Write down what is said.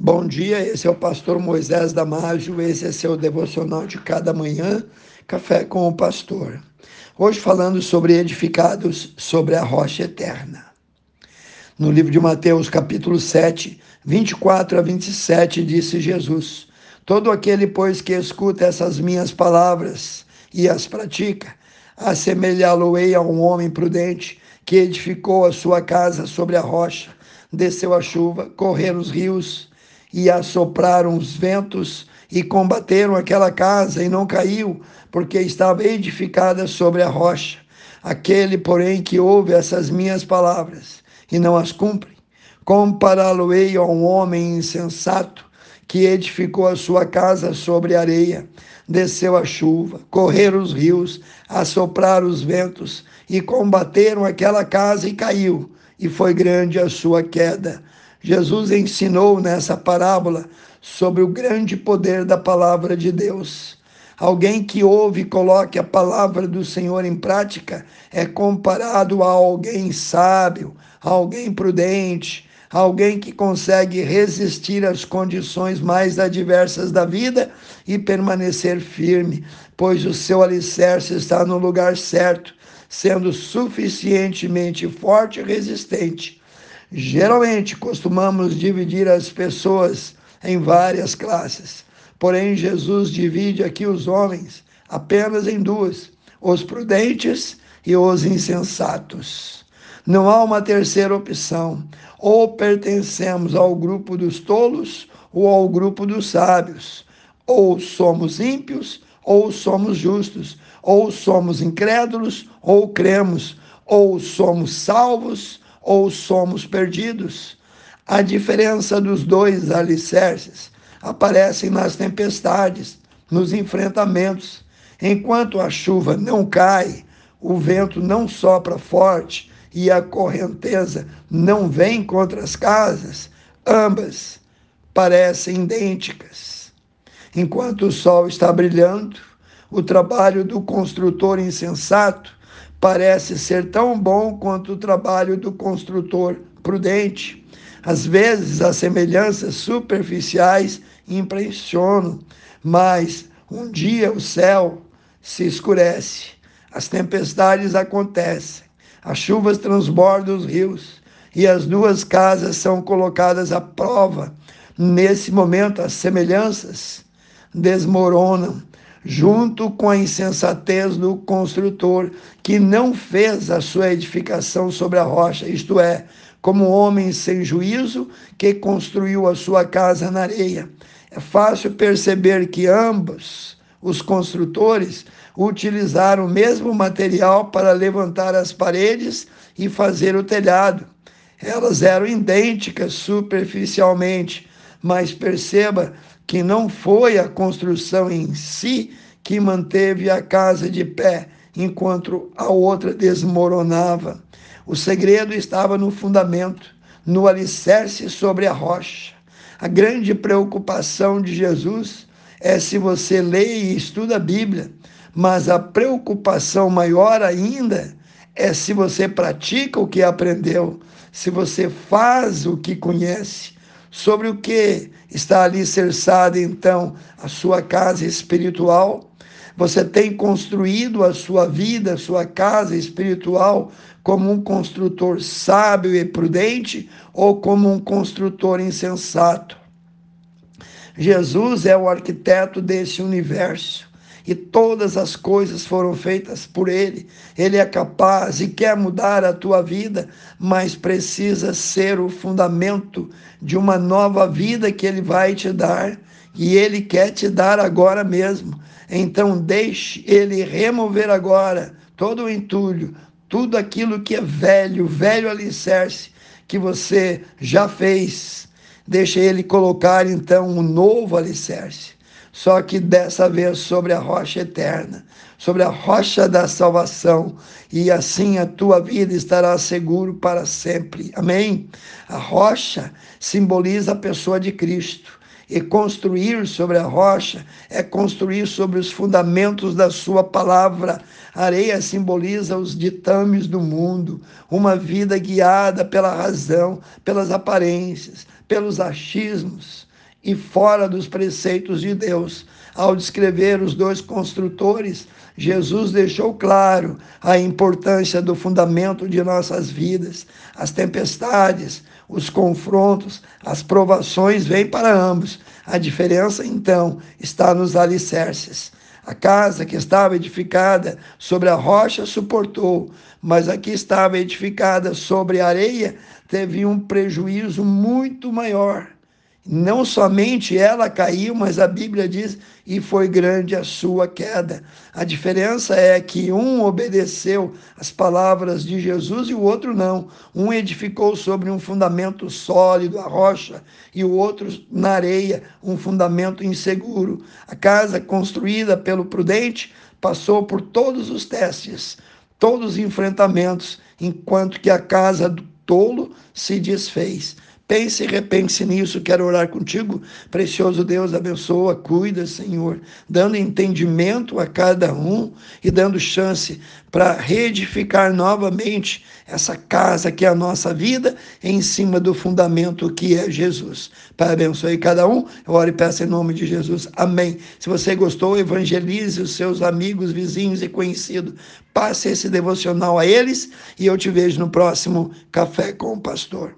Bom dia, esse é o pastor Moisés Damásio, esse é seu devocional de cada manhã, Café com o Pastor. Hoje falando sobre edificados sobre a rocha eterna. No livro de Mateus, capítulo 7, 24 a 27, disse Jesus: Todo aquele, pois, que escuta essas minhas palavras e as pratica, assemelhá-lo-ei a um homem prudente que edificou a sua casa sobre a rocha, desceu a chuva, correram os rios, e assopraram os ventos e combateram aquela casa e não caiu, porque estava edificada sobre a rocha. Aquele, porém, que ouve essas minhas palavras e não as cumpre, compará-lo-ei a um homem insensato que edificou a sua casa sobre areia. Desceu a chuva, correram os rios, assopraram os ventos e combateram aquela casa e caiu, e foi grande a sua queda. Jesus ensinou nessa parábola sobre o grande poder da palavra de Deus. Alguém que ouve e coloque a palavra do Senhor em prática é comparado a alguém sábio, a alguém prudente, a alguém que consegue resistir às condições mais adversas da vida e permanecer firme, pois o seu alicerce está no lugar certo, sendo suficientemente forte e resistente Geralmente costumamos dividir as pessoas em várias classes, porém Jesus divide aqui os homens apenas em duas: os prudentes e os insensatos. Não há uma terceira opção. Ou pertencemos ao grupo dos tolos ou ao grupo dos sábios. Ou somos ímpios ou somos justos. Ou somos incrédulos ou cremos. Ou somos salvos ou somos perdidos. A diferença dos dois alicerces aparece nas tempestades, nos enfrentamentos. Enquanto a chuva não cai, o vento não sopra forte e a correnteza não vem contra as casas, ambas parecem idênticas. Enquanto o sol está brilhando, o trabalho do construtor insensato parece ser tão bom quanto o trabalho do construtor prudente. Às vezes, as semelhanças superficiais impressionam, mas um dia o céu se escurece, as tempestades acontecem, as chuvas transbordam os rios e as duas casas são colocadas à prova. Nesse momento, as semelhanças desmoronam junto com a insensatez do construtor, que não fez a sua edificação sobre a rocha, isto é, como homem sem juízo que construiu a sua casa na areia. É fácil perceber que ambos os construtores utilizaram o mesmo material para levantar as paredes e fazer o telhado. Elas eram idênticas superficialmente, mas perceba que não foi a construção em si que manteve a casa de pé, enquanto a outra desmoronava. O segredo estava no fundamento, no alicerce sobre a rocha. A grande preocupação de Jesus é se você lê e estuda a Bíblia, mas a preocupação maior ainda é se você pratica o que aprendeu, se você faz o que conhece, sobre o que está ali cerçada então a sua casa espiritual. Você tem construído a sua vida, a sua casa espiritual, como um construtor sábio e prudente ou como um construtor insensato? Jesus é o arquiteto desse universo e todas as coisas foram feitas por Ele. Ele é capaz e quer mudar a tua vida, mas precisa ser o fundamento de uma nova vida que Ele vai te dar e Ele quer te dar agora mesmo. Então, deixe Ele remover agora todo o entulho, tudo aquilo que é velho, velho alicerce que você já fez. Deixe Ele colocar então um novo alicerce só que dessa vez sobre a rocha eterna, sobre a rocha da salvação, e assim a tua vida estará seguro para sempre. Amém? A rocha simboliza a pessoa de Cristo. E construir sobre a rocha é construir sobre os fundamentos da sua palavra. A areia simboliza os ditames do mundo, uma vida guiada pela razão, pelas aparências, pelos achismos e fora dos preceitos de Deus. Ao descrever os dois construtores, Jesus deixou claro a importância do fundamento de nossas vidas. As tempestades, os confrontos, as provações vêm para ambos. A diferença, então, está nos alicerces. A casa que estava edificada sobre a rocha suportou, mas a que estava edificada sobre a areia teve um prejuízo muito maior. Não somente ela caiu, mas a Bíblia diz, e foi grande a sua queda. A diferença é que um obedeceu as palavras de Jesus e o outro não. Um edificou sobre um fundamento sólido, a rocha, e o outro na areia, um fundamento inseguro. A casa construída pelo prudente passou por todos os testes, todos os enfrentamentos, enquanto que a casa do tolo se desfez. Pense e repense nisso. Quero orar contigo. Precioso Deus, abençoa, cuida, Senhor, dando entendimento a cada um e dando chance para reedificar novamente essa casa que é a nossa vida em cima do fundamento que é Jesus. Pai, abençoe cada um. Eu oro e peço em nome de Jesus. Amém. Se você gostou, evangelize os seus amigos, vizinhos e conhecidos. Passe esse devocional a eles e eu te vejo no próximo Café com o Pastor.